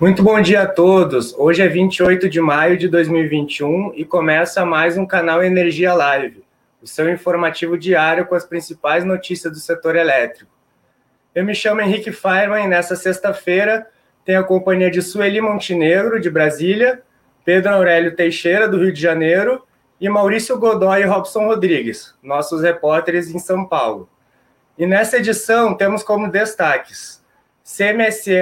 Muito bom dia a todos. Hoje é 28 de maio de 2021 e começa mais um canal Energia Live, o seu informativo diário com as principais notícias do setor elétrico. Eu me chamo Henrique Feirman e nessa sexta-feira tenho a companhia de Sueli Montenegro, de Brasília, Pedro Aurélio Teixeira, do Rio de Janeiro, e Maurício Godoy e Robson Rodrigues, nossos repórteres em São Paulo. E nessa edição temos como destaques CMSE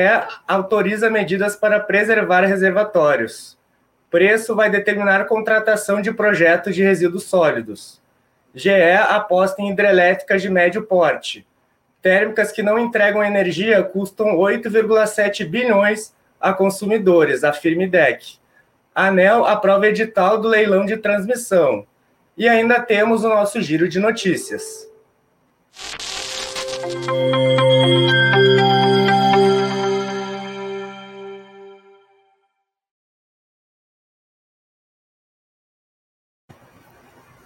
autoriza medidas para preservar reservatórios. Preço vai determinar contratação de projetos de resíduos sólidos. GE aposta em hidrelétricas de médio porte. Térmicas que não entregam energia custam 8,7 bilhões a consumidores, afirma IDEC. ANEL aprova edital do leilão de transmissão. E ainda temos o nosso giro de notícias.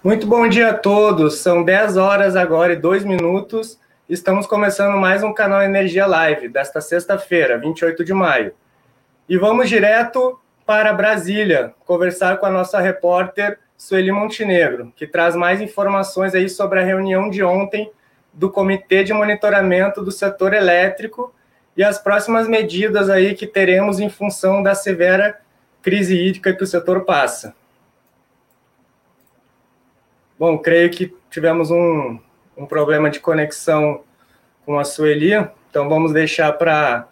Muito bom dia a todos. São 10 horas agora e 2 minutos. Estamos começando mais um canal Energia Live desta sexta-feira, 28 de maio. E vamos direto para Brasília conversar com a nossa repórter Sueli Montenegro, que traz mais informações aí sobre a reunião de ontem do Comitê de Monitoramento do Setor Elétrico e as próximas medidas aí que teremos em função da severa crise hídrica que o setor passa. Bom, creio que tivemos um, um problema de conexão com a Sueli, então vamos deixar para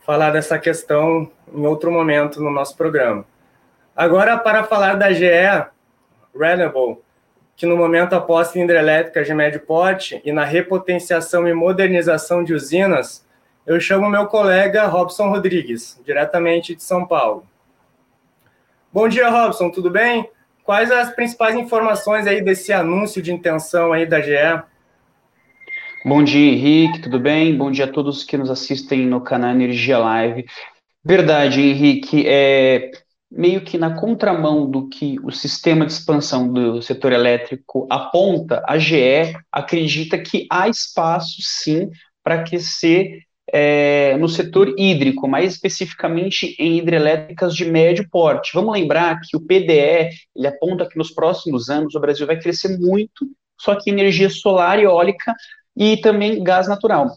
falar dessa questão em outro momento no nosso programa. Agora, para falar da GE Renewable, que no momento aposta em hidrelétricas de médio porte e na repotenciação e modernização de usinas, eu chamo meu colega Robson Rodrigues, diretamente de São Paulo. Bom dia, Robson, tudo bem? Quais as principais informações aí desse anúncio de intenção aí da GE? Bom dia, Henrique, tudo bem? Bom dia a todos que nos assistem no canal Energia Live. Verdade, Henrique, é meio que na contramão do que o sistema de expansão do setor elétrico aponta, a GE acredita que há espaço sim para aquecer é, no setor hídrico, mais especificamente em hidrelétricas de médio porte. Vamos lembrar que o PDE ele aponta que nos próximos anos o Brasil vai crescer muito, só que energia solar e eólica e também gás natural.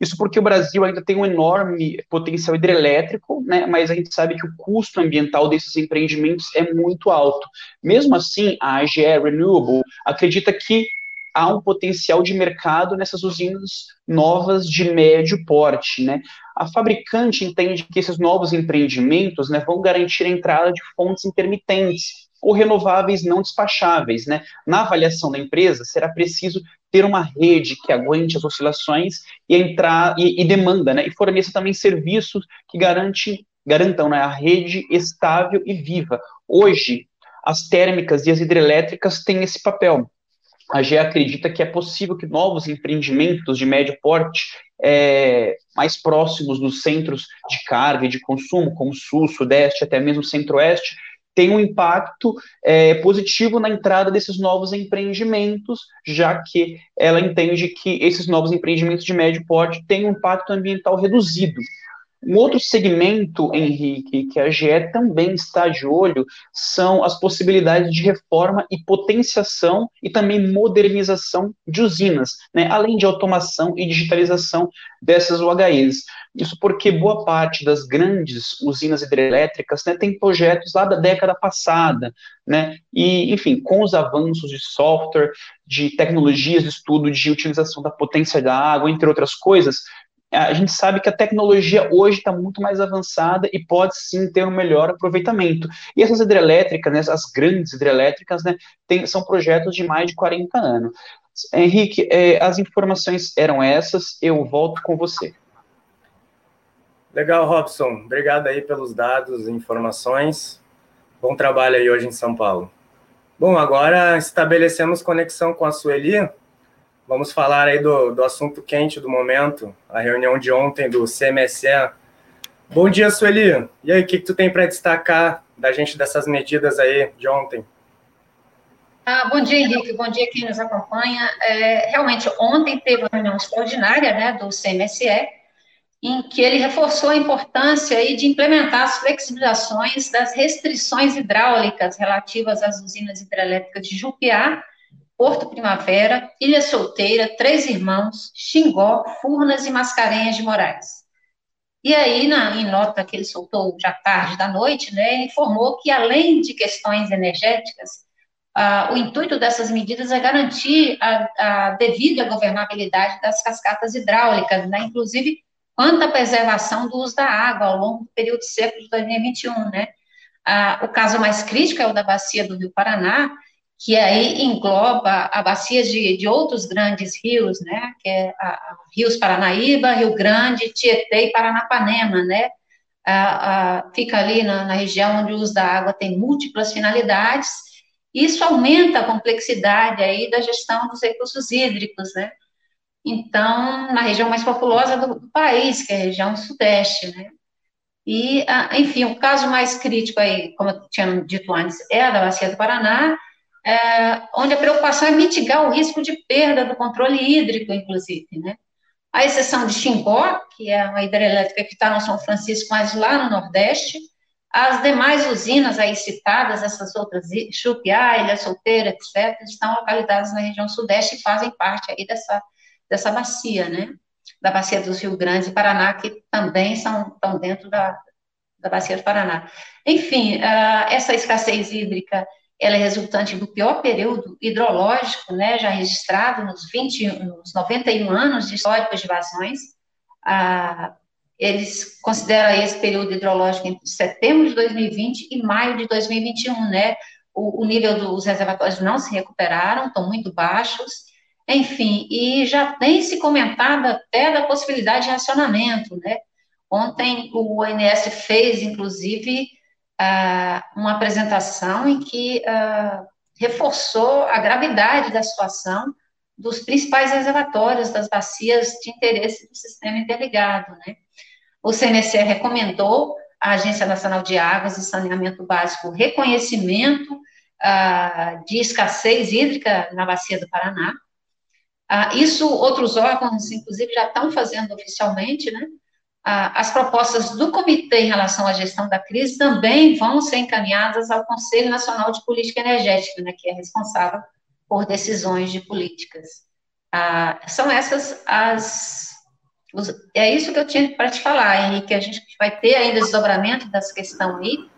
Isso porque o Brasil ainda tem um enorme potencial hidrelétrico, né, mas a gente sabe que o custo ambiental desses empreendimentos é muito alto. Mesmo assim, a AGE Renewable acredita que há um potencial de mercado nessas usinas novas de médio porte, né? A fabricante entende que esses novos empreendimentos, né, vão garantir a entrada de fontes intermitentes ou renováveis não despacháveis, né? Na avaliação da empresa, será preciso ter uma rede que aguente as oscilações e entrar e, e demanda, né? E forneça também serviços que garante, garantam né, a rede estável e viva. Hoje, as térmicas e as hidrelétricas têm esse papel a GE acredita que é possível que novos empreendimentos de médio porte, é, mais próximos dos centros de carga e de consumo, como Sul, Sudeste, até mesmo Centro-Oeste, tenham um impacto é, positivo na entrada desses novos empreendimentos, já que ela entende que esses novos empreendimentos de médio porte têm um impacto ambiental reduzido. Um outro segmento, Henrique, que a GE também está de olho, são as possibilidades de reforma e potenciação e também modernização de usinas, né, além de automação e digitalização dessas UHEs. Isso porque boa parte das grandes usinas hidrelétricas né, tem projetos lá da década passada, né, e, enfim, com os avanços de software, de tecnologias de estudo de utilização da potência da água, entre outras coisas, a gente sabe que a tecnologia hoje está muito mais avançada e pode sim ter um melhor aproveitamento. E essas hidrelétricas, né, as grandes hidrelétricas, né, tem, são projetos de mais de 40 anos. Henrique, é, as informações eram essas, eu volto com você. Legal, Robson. Obrigado aí pelos dados e informações. Bom trabalho aí hoje em São Paulo. Bom, agora estabelecemos conexão com a Sueli Vamos falar aí do, do assunto quente do momento, a reunião de ontem do CMSE. Bom dia, Sueli. E aí, o que, que tu tem para destacar da gente dessas medidas aí de ontem? Ah, bom dia, Henrique. Bom dia quem nos acompanha. É, realmente, ontem teve uma reunião extraordinária né, do CMSE em que ele reforçou a importância aí de implementar as flexibilizações das restrições hidráulicas relativas às usinas hidrelétricas de Jupiá, Porto Primavera, Ilha Solteira, Três Irmãos, Xingó, Furnas e Mascarenhas de Moraes. E aí, na, em nota que ele soltou já tarde da noite, né, ele informou que, além de questões energéticas, ah, o intuito dessas medidas é garantir a, a devida governabilidade das cascatas hidráulicas, né, inclusive quanto à preservação do uso da água ao longo do período seco de 2021, né? Ah, o caso mais crítico é o da bacia do Rio Paraná, que aí engloba a bacia de, de outros grandes rios, né? Que é a, a rios Paranaíba, Rio Grande, Tietê e Paranapanema, né? fica ali na, na região onde o uso da água tem múltiplas finalidades. Isso aumenta a complexidade aí da gestão dos recursos hídricos, né? então, na região mais populosa do, do país, que é a região sudeste, né? E, enfim, o caso mais crítico aí, como eu tinha dito antes, é a da Bacia do Paraná, é, onde a preocupação é mitigar o risco de perda do controle hídrico, inclusive, né? A exceção de Xingó, que é uma hidrelétrica que está no São Francisco, mas lá no Nordeste, as demais usinas aí citadas, essas outras, Chupiá, Ilha Solteira, etc., estão localizadas na região Sudeste e fazem parte aí dessa dessa bacia, né? Da bacia dos Rio Grande e Paraná, que também são, estão dentro da, da bacia do Paraná. Enfim, uh, essa escassez hídrica, ela é resultante do pior período hidrológico, né, já registrado nos, 20, nos 91 anos de históricos de vazões. Uh, eles consideram esse período hidrológico entre setembro de 2020 e maio de 2021, né? O, o nível dos reservatórios não se recuperaram, estão muito baixos, enfim, e já tem se comentado até da possibilidade de racionamento, né? Ontem o ONS fez, inclusive, uh, uma apresentação em que uh, reforçou a gravidade da situação dos principais reservatórios das bacias de interesse do sistema interligado, né? O CNC recomendou à Agência Nacional de Águas e Saneamento Básico reconhecimento uh, de escassez hídrica na bacia do Paraná, ah, isso outros órgãos, inclusive, já estão fazendo oficialmente, né? Ah, as propostas do comitê em relação à gestão da crise também vão ser encaminhadas ao Conselho Nacional de Política Energética, né, que é responsável por decisões de políticas. Ah, são essas as. Os, é isso que eu tinha para te falar, Henrique. A gente vai ter ainda desdobramento dessa questão aí,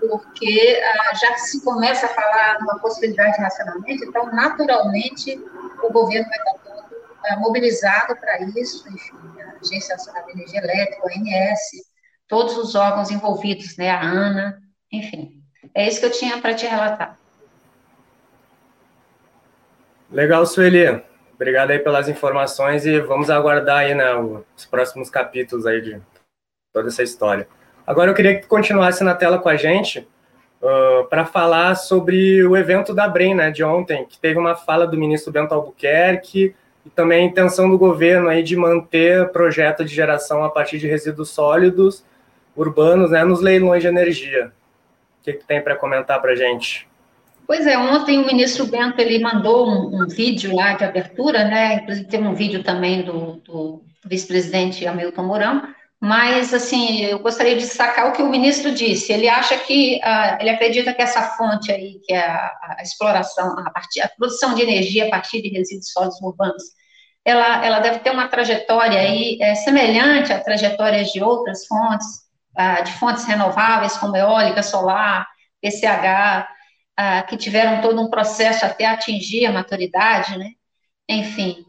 porque ah, já se começa a falar numa possibilidade de racionamento, então, naturalmente, o governo vai estar todo é, mobilizado para isso, enfim, Agência Nacional de Energia Elétrica, ANS, todos os órgãos envolvidos, né, a ANA, enfim. É isso que eu tinha para te relatar. Legal, Sueli. Obrigado aí pelas informações e vamos aguardar aí né, os próximos capítulos aí de toda essa história. Agora eu queria que continuasse na tela com a gente uh, para falar sobre o evento da BREM, né, de ontem, que teve uma fala do ministro Bento Albuquerque e também a intenção do governo aí de manter projeto de geração a partir de resíduos sólidos urbanos, né, nos leilões de energia. O que, que tem para comentar para gente? Pois é, ontem o ministro Bento ele mandou um, um, vídeo lá de abertura, né? Inclusive tem um vídeo também do, do vice-presidente Hamilton Mourão, mas, assim, eu gostaria de destacar o que o ministro disse. Ele acha que, uh, ele acredita que essa fonte aí, que é a, a exploração, a, partir, a, produção de energia a partir de resíduos sólidos urbanos, ela, ela deve ter uma trajetória aí é, semelhante a trajetórias de outras fontes, uh, de fontes renováveis, como eólica, solar, PCH, uh, que tiveram todo um processo até atingir a maturidade, né? Enfim,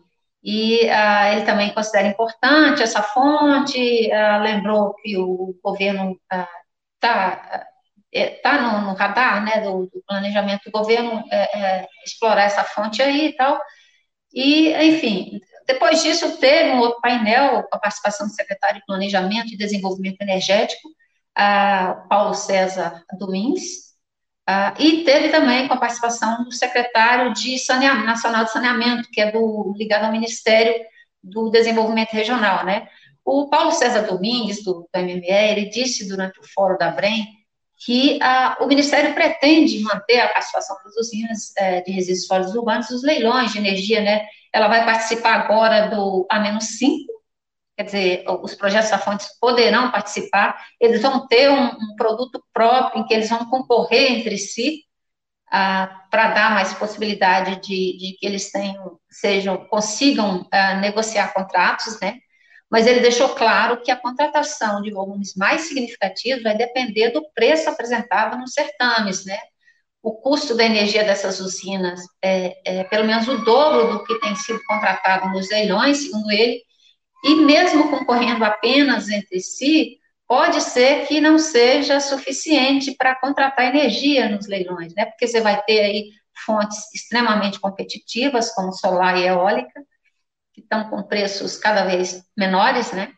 e ah, ele também considera importante essa fonte, ah, lembrou que o governo está é, tá no, no, radar né, do, do, planejamento do governo é, é, explorar essa fonte aí e tal. E, enfim, depois disso teve um outro painel com a participação do secretário de Planejamento e Desenvolvimento Energético, Paulo César Domingues, e teve também com a participação do secretário de Saneamento, Nacional de Saneamento, que é do, ligado ao Ministério do Desenvolvimento Regional, né? O Paulo César Domingues, do, do MME, ele disse durante o fórum da BREM que uh, o Ministério pretende manter a participação das usinas uh, de resíduos sólidos urbanos, os leilões de energia, né? Ela vai participar agora do A-5, quer dizer, os projetos da fontes poderão participar, eles vão ter um, um produto próprio em que eles vão concorrer entre si, ah, para dar mais possibilidade de, de, que eles tenham, sejam, consigam ah, negociar contratos, né? Mas ele deixou claro que a contratação de volumes mais significativos vai depender do preço apresentado nos certames, né? O custo da energia dessas usinas é, é pelo menos o dobro do que tem sido contratado nos leilões, segundo ele, e mesmo concorrendo apenas entre si, pode ser que não seja suficiente para contratar energia nos leilões, né? Porque você vai ter aí fontes extremamente competitivas, como solar e eólica, que estão com preços cada vez menores, né?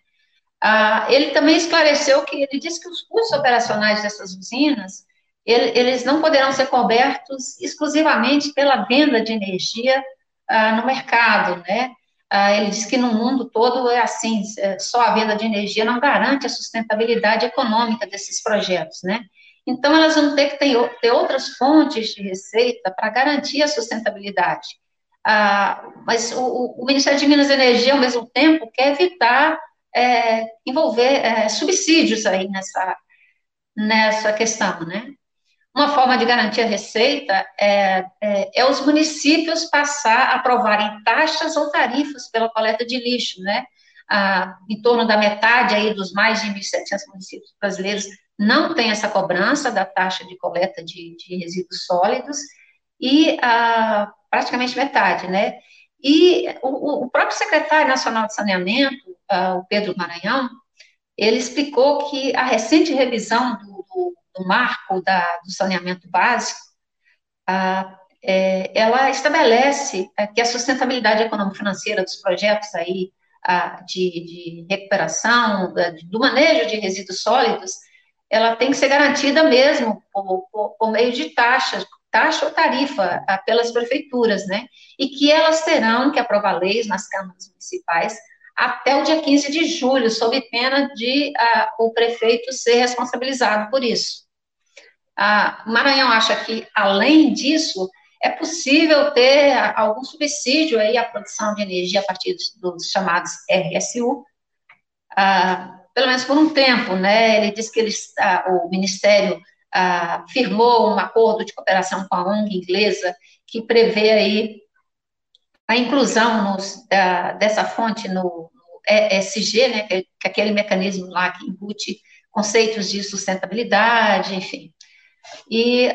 Ah, ele também esclareceu que ele disse que os custos operacionais dessas usinas ele, eles não poderão ser cobertos exclusivamente pela venda de energia ah, no mercado, né? Ah, ele diz que no mundo todo é assim, é, só a venda de energia não garante a sustentabilidade econômica desses projetos, né? Então, elas vão ter que ter, ter outras fontes de receita para garantir a sustentabilidade. Ah, mas o, o, Ministério de Minas e Energia, ao mesmo tempo, quer evitar é, envolver é, subsídios aí nessa, nessa questão, né? Uma forma de garantir a receita é, é, é, os municípios passar a aprovarem taxas ou tarifas pela coleta de lixo, né? Ah, em torno da metade aí dos mais de 1.700 municípios brasileiros não tem essa cobrança da taxa de coleta de, de resíduos sólidos, e ah, praticamente metade, né? E o, o, próprio secretário nacional de saneamento, ah, o Pedro Maranhão, ele explicou que a recente revisão do, do do marco da, do saneamento básico, a, é, ela estabelece é, que a sustentabilidade econômico-financeira dos projetos aí a, de, de, recuperação, do manejo de resíduos sólidos, ela tem que ser garantida mesmo por, por, por meio de taxas, taxa ou tarifa a, pelas prefeituras, né? E que elas terão que aprovar leis nas câmaras municipais até o dia 15 de julho, sob pena de o prefeito ser responsabilizado por isso. Ah, o Maranhão acha que, além disso, é possível ter algum subsídio aí à produção de energia a partir dos, dos chamados RSU, ah, pelo menos por um tempo, né? Ele disse que eles, ah, o Ministério firmou um acordo de cooperação com a ONG inglesa que prevê aí a inclusão nos, dessa fonte no, ESG, né? Que é, que é aquele mecanismo lá que embute conceitos de sustentabilidade, enfim. E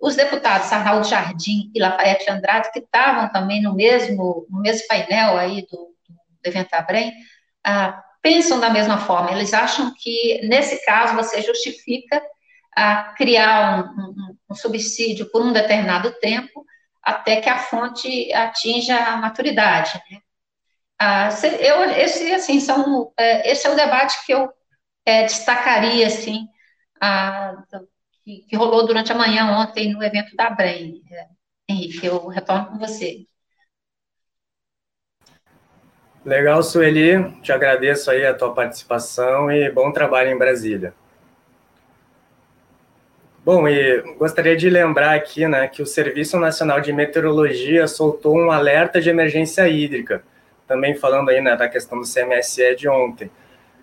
os deputados Arnaldo Jardim e Lafayette Andrade, que estavam também no mesmo, no mesmo painel aí do, do evento Abrem, uh, pensam da mesma forma. Eles acham que, nesse caso, você justifica uh, criar um, um, um, subsídio por um determinado tempo, até que a fonte atinja a maturidade. Né? eu, esse, assim, são, é, esse é o debate que eu é, destacaria, assim, que, que, rolou durante a manhã ontem no evento da BREM. É, Henrique, eu retorno com você. Legal, Sueli, te agradeço aí a tua participação e bom trabalho em Brasília. Bom, e gostaria de lembrar aqui né, que o Serviço Nacional de Meteorologia soltou um alerta de emergência hídrica, também falando aí né, da questão do CMSE de ontem.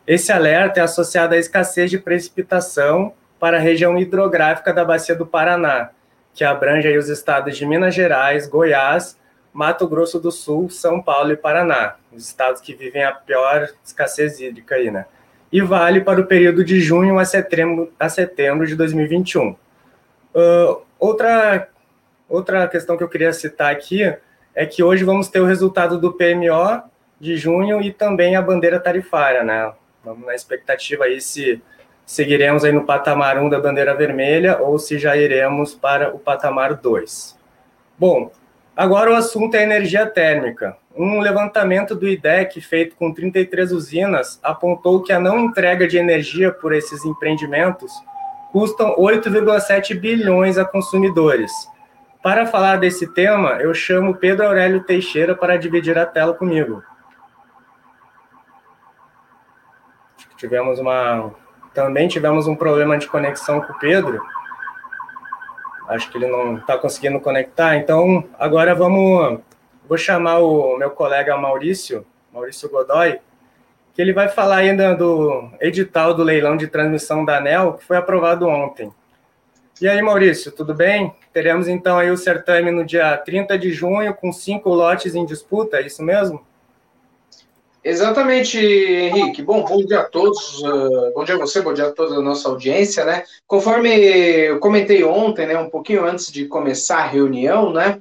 Esse alerta é associado à escassez de precipitação para a região hidrográfica da Bacia do Paraná, que abrange os estados de Minas Gerais, Goiás, Mato Grosso do Sul, São Paulo e Paraná, os estados que vivem a pior escassez hídrica aí, né? E vale para o período de junho a setembro, a setembro de 2021. Uh, outra, outra questão que eu queria citar aqui é que hoje vamos ter o resultado do PMO de junho e também a bandeira tarifária, né? Vamos na expectativa aí se seguiremos aí no patamar 1 da bandeira vermelha ou se já iremos para o patamar 2. Bom, agora o assunto é energia térmica. Um levantamento do IDEC feito com 33 usinas apontou que a não entrega de energia por esses empreendimentos custam 8,7 bilhões a consumidores. Para falar desse tema, eu chamo Pedro Aurélio Teixeira para dividir a tela comigo. Tivemos uma também tivemos um problema de conexão com o Pedro. Acho que ele não está conseguindo conectar. Então, agora vamos. Vou chamar o meu colega Maurício, Maurício Godoy, que ele vai falar ainda do edital do leilão de transmissão da ANEL, que foi aprovado ontem. E aí, Maurício, tudo bem? Teremos então aí o certame no dia 30 de junho, com cinco lotes em disputa, é isso mesmo? Exatamente, Henrique. Bom, bom dia a todos. Uh, bom dia a você, bom dia a toda a nossa audiência, né? Conforme eu comentei ontem, né, um pouquinho antes de começar a reunião, né,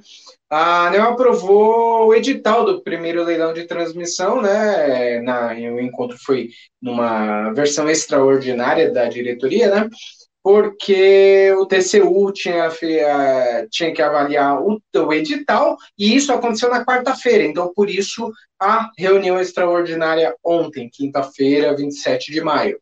a ANEL aprovou o edital do primeiro leilão de transmissão, né? Na, o encontro foi numa versão extraordinária da diretoria, né? porque o TCU tinha, tinha que avaliar o, o edital, e isso aconteceu na quarta-feira, então por isso a reunião extraordinária ontem, quinta-feira, 27 de maio.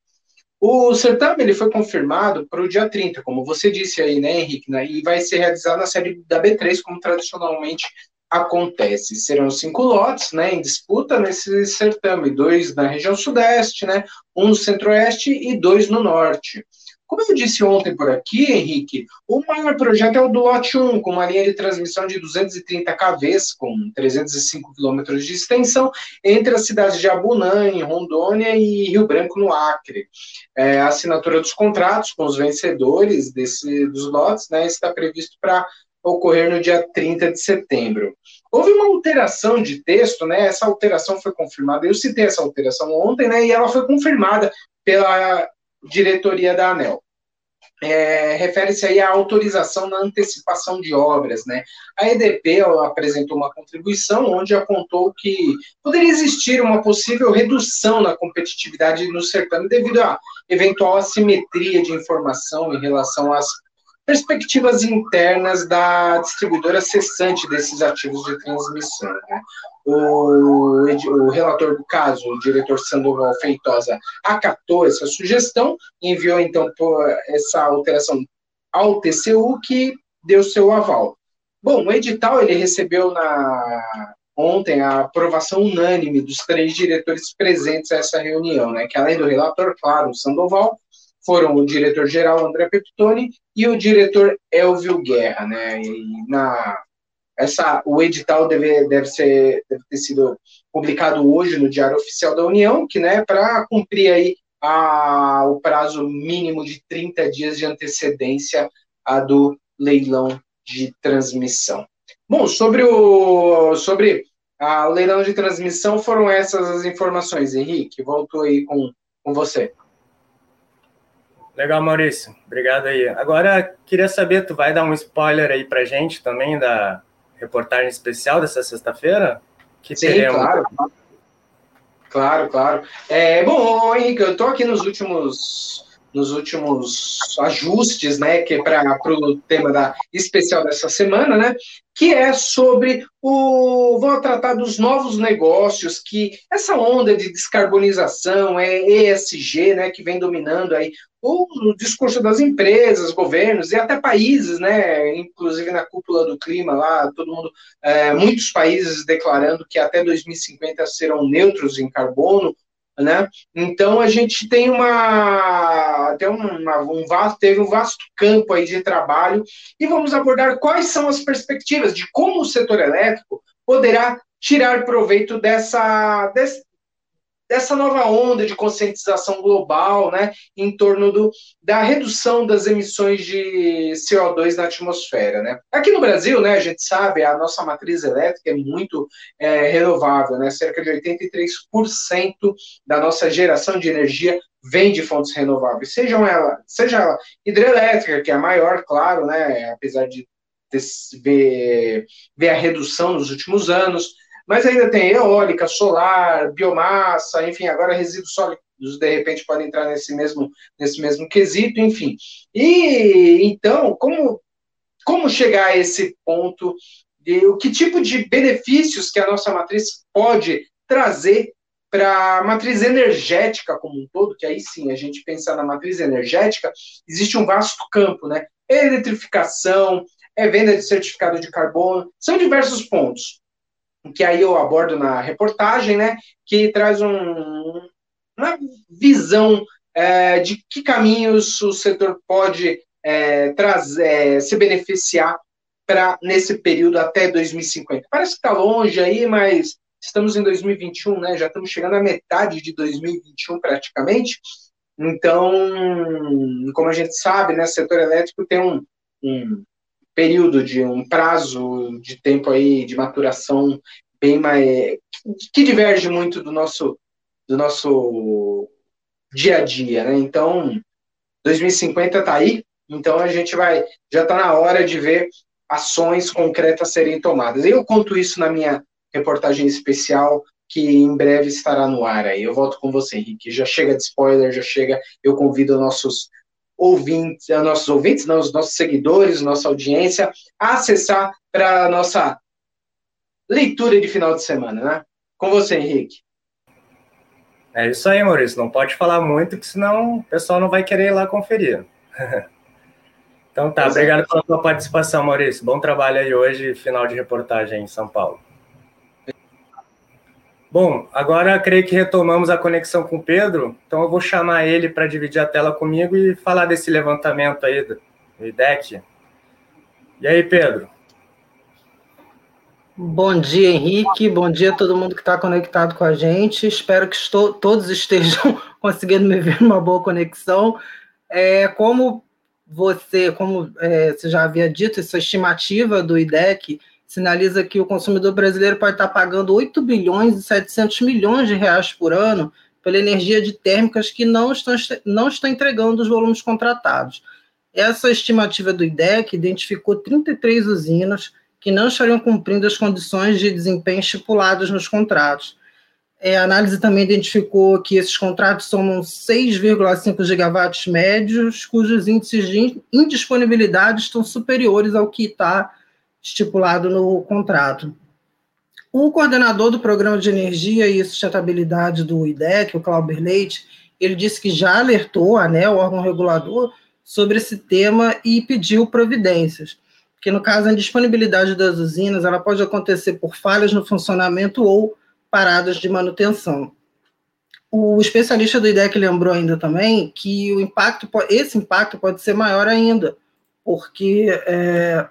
O certame ele foi confirmado para o dia 30, como você disse aí, né, Henrique, né, e vai ser realizado na série da B3, como tradicionalmente acontece. Serão cinco lotes né, em disputa nesse certame, dois na região sudeste, né, um no centro-oeste e dois no norte. Como eu disse ontem por aqui, Henrique, o maior projeto é o do Lote 1, com uma linha de transmissão de 230 kV, com 305 quilômetros de extensão, entre as cidades de Abunã, em Rondônia, e Rio Branco, no Acre. É, a assinatura dos contratos com os vencedores desse, dos lotes né, está previsto para ocorrer no dia 30 de setembro. Houve uma alteração de texto, né? Essa alteração foi confirmada. Eu citei essa alteração ontem, né? E ela foi confirmada pela diretoria da ANEL. É, refere-se aí à autorização na antecipação de obras, né? A EDP apresentou uma contribuição onde apontou que poderia existir uma possível redução na competitividade no certame devido à eventual assimetria de informação em relação às perspectivas internas da distribuidora cessante desses ativos de transmissão. Né? O, o, relator do caso, o diretor Sandoval Feitosa, acatou essa sugestão, enviou então essa alteração ao TCU, que deu seu aval. Bom, o edital ele recebeu na ontem a aprovação unânime dos três diretores presentes a essa reunião, né? Que além do relator, claro, o Sandoval, foram o diretor-geral André Peptoni e o diretor Elvio Guerra, né? E na essa o edital deve, deve ser deve ter sido publicado hoje no Diário Oficial da União, que né, para cumprir aí a, o prazo mínimo de 30 dias de antecedência a do leilão de transmissão. Bom, sobre o sobre a leilão de transmissão foram essas as informações, Henrique. Volto aí com, com você. Legal, Maurício. Obrigado aí. Agora, queria saber, tu vai dar um spoiler aí pra gente também da reportagem especial dessa sexta-feira? Que Sim, teremos... claro. Claro, claro. É, bom, Henrique, eu estou aqui nos últimos nos últimos ajustes, né, que é para o tema da especial dessa semana, né, que é sobre o vou tratar dos novos negócios que essa onda de descarbonização é ESG, né, que vem dominando aí o discurso das empresas, governos e até países, né, inclusive na cúpula do clima lá, todo mundo, é, muitos países declarando que até 2050 serão neutros em carbono né? Então a gente tem uma, uma, um vasto, teve um vasto campo aí de trabalho e vamos abordar quais são as perspectivas de como o setor elétrico poderá tirar proveito dessa, desse, dessa nova onda de conscientização global, né, em torno do, da redução das emissões de CO2 na atmosfera, né. Aqui no Brasil, né, a gente sabe, a nossa matriz elétrica é muito é, renovável, né, cerca de 83% da nossa geração de energia vem de fontes renováveis, sejam ela, seja ela hidrelétrica, que é a maior, claro, né, apesar de ver, ver a redução nos últimos anos, mas ainda tem eólica, solar, biomassa, enfim, agora resíduos sólidos de repente podem entrar nesse mesmo, nesse mesmo quesito, enfim. E então, como, como chegar a esse ponto de o que tipo de benefícios que a nossa matriz pode trazer para a matriz energética como um todo, que aí sim a gente pensar na matriz energética, existe um vasto campo, né? Eletrificação, é venda de certificado de carbono, são diversos pontos que aí eu abordo na reportagem, né, que traz um, uma visão é, de que caminhos o setor pode é, trazer, é, se beneficiar para nesse período até 2050. Parece que está longe aí, mas estamos em 2021, né? Já estamos chegando à metade de 2021 praticamente. Então, como a gente sabe, né, o setor elétrico tem um, um período de um prazo de tempo aí de maturação bem mais que diverge muito do nosso do nosso dia a dia, né? Então, 2050 está aí, então a gente vai já está na hora de ver ações concretas serem tomadas. Eu conto isso na minha reportagem especial que em breve estará no ar aí. Eu volto com você, Henrique. Já chega de spoiler, já chega. Eu convido nossos ouvintes, nossos ouvintes, não, os nossos seguidores, nossa audiência, a acessar para a nossa leitura de final de semana, né? Com você, Henrique. É isso aí, Maurício. Não pode falar muito, que senão o pessoal não vai querer ir lá conferir. então tá, obrigado pela sua participação, Maurício. Bom trabalho aí hoje, final de reportagem em São Paulo. Bom, agora creio que retomamos a conexão com o Pedro, então eu vou chamar ele para dividir a tela comigo e falar desse levantamento aí do IDEC. E aí, Pedro? Bom dia, Henrique. Bom dia a todo mundo que está conectado com a gente. Espero que estou, todos estejam conseguindo me ver numa boa conexão. É, como você, como é, você já havia dito, essa estimativa do IDEC sinaliza que o consumidor brasileiro pode estar pagando 8 bilhões e 700 milhões de reais por ano pela energia de térmicas que não estão, não estão entregando os volumes contratados. Essa estimativa do IDEC identificou 33 usinas que não estariam cumprindo as condições de desempenho estipuladas nos contratos. É, a análise também identificou que esses contratos somam 6,5 gigawatts médios, cujos índices de indisponibilidade estão superiores ao que está estipulado no contrato. O coordenador do Programa de Energia e Sustentabilidade do IDEC, o Clauber Leite, ele disse que já alertou a ANEL, o órgão regulador, sobre esse tema e pediu providências. Porque, no caso, a disponibilidade das usinas ela pode acontecer por falhas no funcionamento ou paradas de manutenção. O especialista do IDEC lembrou ainda também que o impacto, esse impacto pode ser maior ainda, porque é,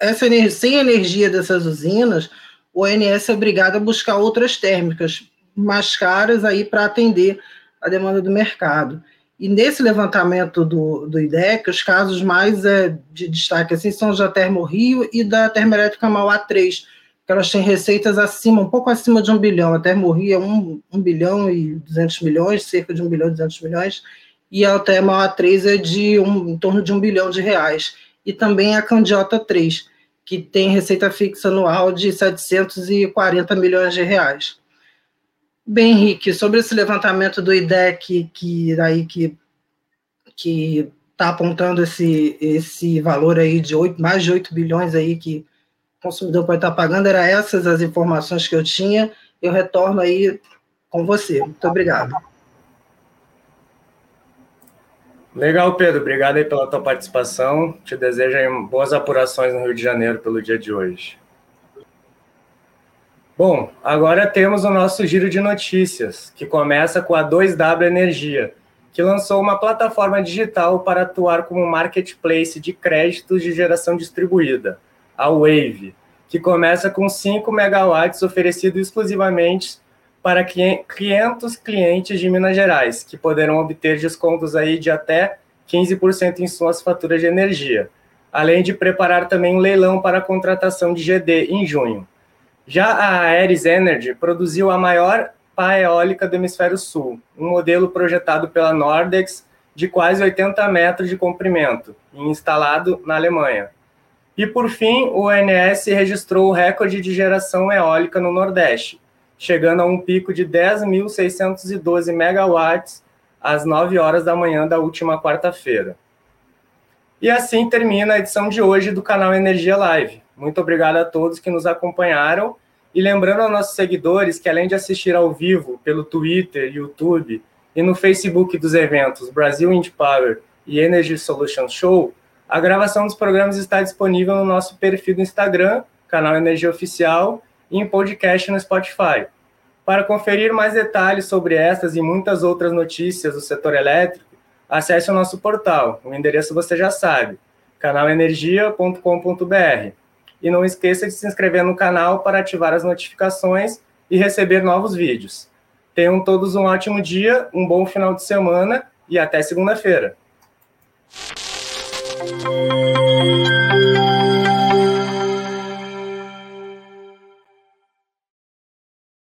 essa sem a energia dessas usinas, o ONS é obrigado a buscar outras térmicas mais caras aí para atender a demanda do mercado. E nesse levantamento do, do IDEC, os casos mais é, de destaque assim, são os da Termo Rio e da Termoelétrica Mauá 3, que elas têm receitas acima, um pouco acima de um bilhão. A Termo Rio é um, um bilhão e 200 milhões, cerca de um bilhão e 200 milhões, e a Mauá 3 é de um, em torno de um bilhão de reais e também a Candiota 3, que tem receita fixa anual de 740 milhões de reais. Bem, Henrique, sobre esse levantamento do IDEC que aí que que está apontando esse, esse valor aí de 8, mais de 8 bilhões aí que o consumidor pode estar pagando, eram essas as informações que eu tinha. Eu retorno aí com você. Muito obrigado. Legal, Pedro. Obrigado aí pela tua participação. Te desejo boas apurações no Rio de Janeiro pelo dia de hoje. Bom, agora temos o nosso giro de notícias, que começa com a 2W Energia, que lançou uma plataforma digital para atuar como marketplace de créditos de geração distribuída, a Wave, que começa com 5 megawatts oferecido exclusivamente para 500 clientes de Minas Gerais, que poderão obter descontos aí de até 15% em suas faturas de energia, além de preparar também um leilão para a contratação de GD em junho. Já a Aeres Energy produziu a maior pá eólica do hemisfério sul, um modelo projetado pela Nordex de quase 80 metros de comprimento e instalado na Alemanha. E por fim, o ONS registrou o recorde de geração eólica no Nordeste, chegando a um pico de 10.612 megawatts às 9 horas da manhã da última quarta-feira. E assim termina a edição de hoje do canal Energia Live. Muito obrigado a todos que nos acompanharam. E lembrando aos nossos seguidores que, além de assistir ao vivo pelo Twitter, YouTube e no Facebook dos eventos Brasil Wind Power e Energy Solutions Show, a gravação dos programas está disponível no nosso perfil do Instagram, canal Energia Oficial, e em podcast no Spotify. Para conferir mais detalhes sobre essas e muitas outras notícias do setor elétrico, acesse o nosso portal. O endereço você já sabe, canalenergia.com.br. e não esqueça de se inscrever no canal para ativar as notificações e receber novos vídeos. Tenham todos um ótimo dia, um bom final de semana e até segunda-feira.